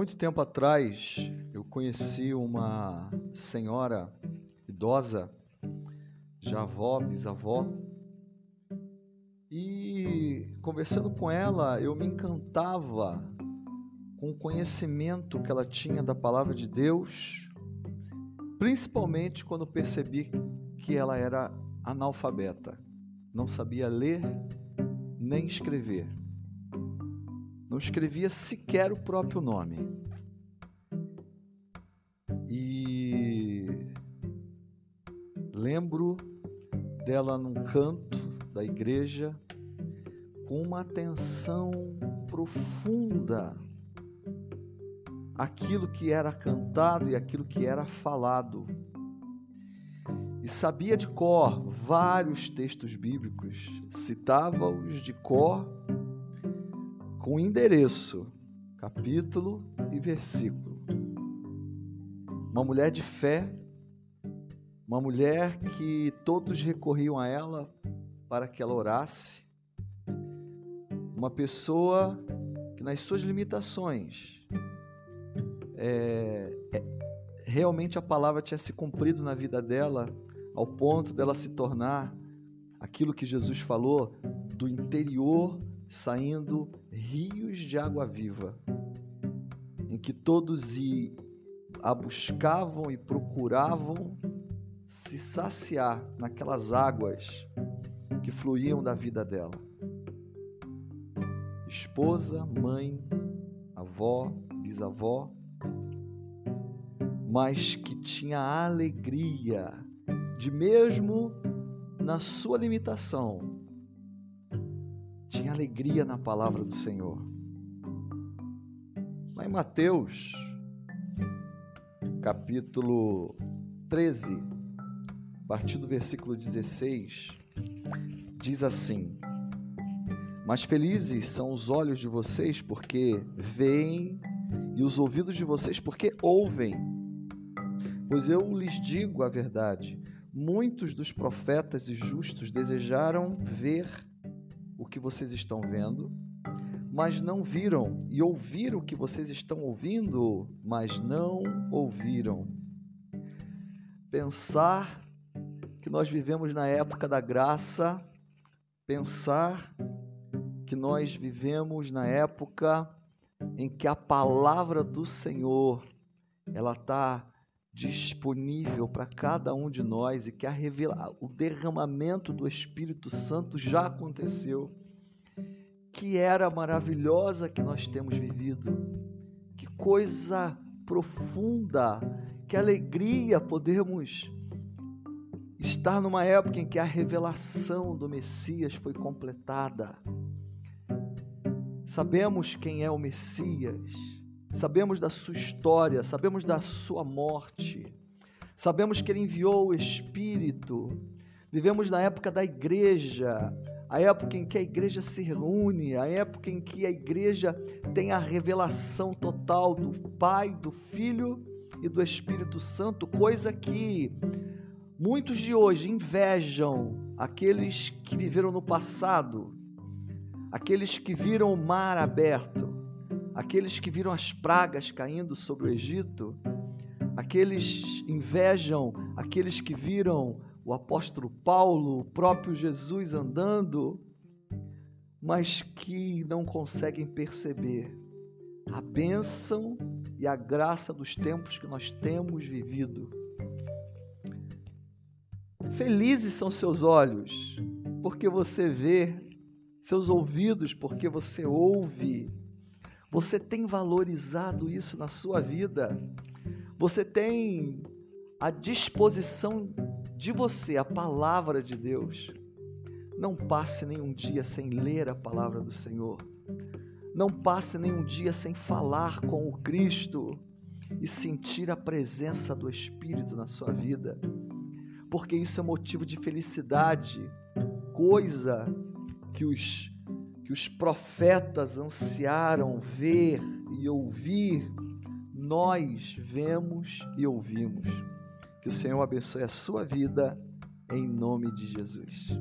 Muito tempo atrás, eu conheci uma senhora idosa, já avó, bisavó, e conversando com ela, eu me encantava com o conhecimento que ela tinha da palavra de Deus, principalmente quando percebi que ela era analfabeta, não sabia ler nem escrever não escrevia sequer o próprio nome. E lembro dela num canto da igreja com uma atenção profunda aquilo que era cantado e aquilo que era falado. E sabia de cor vários textos bíblicos, citava-os de cor com endereço, capítulo e versículo. Uma mulher de fé, uma mulher que todos recorriam a ela para que ela orasse, uma pessoa que, nas suas limitações, é, é, realmente a palavra tinha se cumprido na vida dela, ao ponto dela se tornar aquilo que Jesus falou do interior saindo rios de água viva, em que todos a buscavam e procuravam se saciar naquelas águas que fluíam da vida dela. Esposa, mãe, avó, bisavó, mas que tinha alegria de mesmo na sua limitação alegria na palavra do Senhor. Lá em Mateus, capítulo 13, a partir do versículo 16, diz assim: Mas felizes são os olhos de vocês porque veem, e os ouvidos de vocês porque ouvem. Pois eu lhes digo a verdade: muitos dos profetas e justos desejaram ver que vocês estão vendo, mas não viram, e ouviram o que vocês estão ouvindo, mas não ouviram. Pensar que nós vivemos na época da graça, pensar que nós vivemos na época em que a palavra do Senhor ela está disponível para cada um de nós e que a revela... o derramamento do Espírito Santo já aconteceu. Que era maravilhosa que nós temos vivido. Que coisa profunda, que alegria podermos estar numa época em que a revelação do Messias foi completada. Sabemos quem é o Messias Sabemos da sua história, sabemos da sua morte, sabemos que ele enviou o Espírito. Vivemos na época da igreja, a época em que a igreja se reúne, a época em que a igreja tem a revelação total do Pai, do Filho e do Espírito Santo, coisa que muitos de hoje invejam aqueles que viveram no passado, aqueles que viram o mar aberto, aqueles que viram as pragas caindo sobre o Egito, aqueles invejam aqueles que viram o apóstolo Paulo, o próprio Jesus andando, mas que não conseguem perceber a bênção e a graça dos tempos que nós temos vivido. Felizes são seus olhos, porque você vê, seus ouvidos, porque você ouve você tem valorizado isso na sua vida? Você tem à disposição de você a palavra de Deus? Não passe nenhum dia sem ler a palavra do Senhor. Não passe nenhum dia sem falar com o Cristo e sentir a presença do Espírito na sua vida, porque isso é motivo de felicidade, coisa que os que os profetas ansiaram ver e ouvir, nós vemos e ouvimos. Que o Senhor abençoe a sua vida em nome de Jesus.